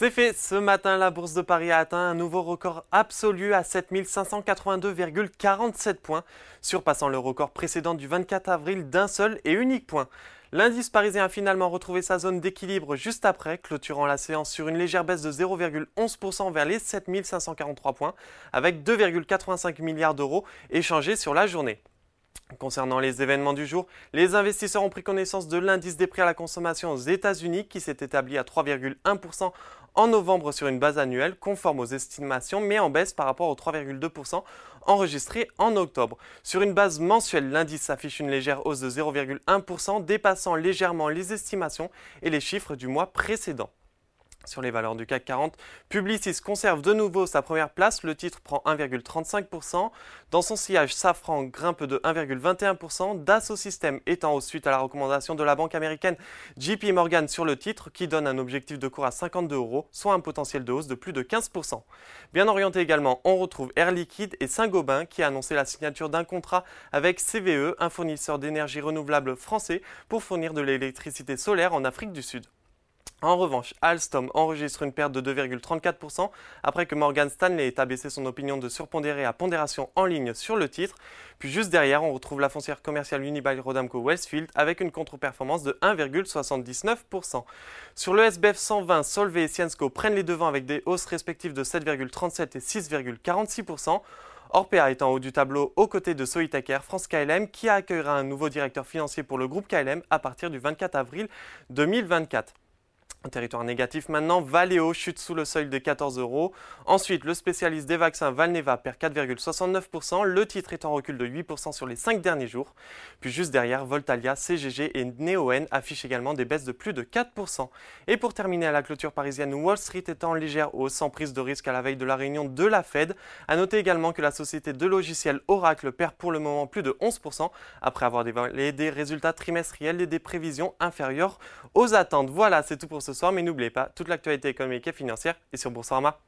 C'est fait, ce matin, la Bourse de Paris a atteint un nouveau record absolu à 7582,47 points, surpassant le record précédent du 24 avril d'un seul et unique point. L'indice parisien a finalement retrouvé sa zone d'équilibre juste après, clôturant la séance sur une légère baisse de 0,11% vers les 7543 points, avec 2,85 milliards d'euros échangés sur la journée. Concernant les événements du jour, les investisseurs ont pris connaissance de l'indice des prix à la consommation aux États-Unis qui s'est établi à 3,1% en novembre sur une base annuelle conforme aux estimations mais en baisse par rapport aux 3,2% enregistrés en octobre. Sur une base mensuelle, l'indice affiche une légère hausse de 0,1% dépassant légèrement les estimations et les chiffres du mois précédent. Sur les valeurs du CAC 40, Publicis conserve de nouveau sa première place, le titre prend 1,35%. Dans son sillage, Safran grimpe de 1,21%, Dassault Systèmes étant au suite à la recommandation de la banque américaine JP Morgan sur le titre qui donne un objectif de cours à 52 euros, soit un potentiel de hausse de plus de 15%. Bien orienté également, on retrouve Air Liquide et Saint-Gobain qui a annoncé la signature d'un contrat avec CVE, un fournisseur d'énergie renouvelable français, pour fournir de l'électricité solaire en Afrique du Sud. En revanche, Alstom enregistre une perte de 2,34% après que Morgan Stanley ait abaissé son opinion de surpondéré à pondération en ligne sur le titre. Puis juste derrière, on retrouve la foncière commerciale Unibail Rodamco Westfield avec une contre-performance de 1,79%. Sur le SBF 120, Solvay et Ciensco prennent les devants avec des hausses respectives de 7,37 et 6,46%. Orpea est en haut du tableau aux côtés de Soitaker France KLM qui accueillera un nouveau directeur financier pour le groupe KLM à partir du 24 avril 2024. Territoire négatif maintenant, Valeo chute sous le seuil de 14 euros. Ensuite, le spécialiste des vaccins Valneva perd 4,69%. Le titre est en recul de 8% sur les 5 derniers jours. Puis juste derrière, Voltalia, CGG et Neoen affichent également des baisses de plus de 4%. Et pour terminer à la clôture parisienne, Wall Street est en légère hausse sans prise de risque à la veille de la réunion de la Fed. A noter également que la société de logiciels Oracle perd pour le moment plus de 11% après avoir dévoilé des résultats trimestriels et des prévisions inférieures aux attentes. Voilà, c'est tout pour ce soir, mais n'oubliez pas, toute l'actualité économique et financière est sur Boursorama.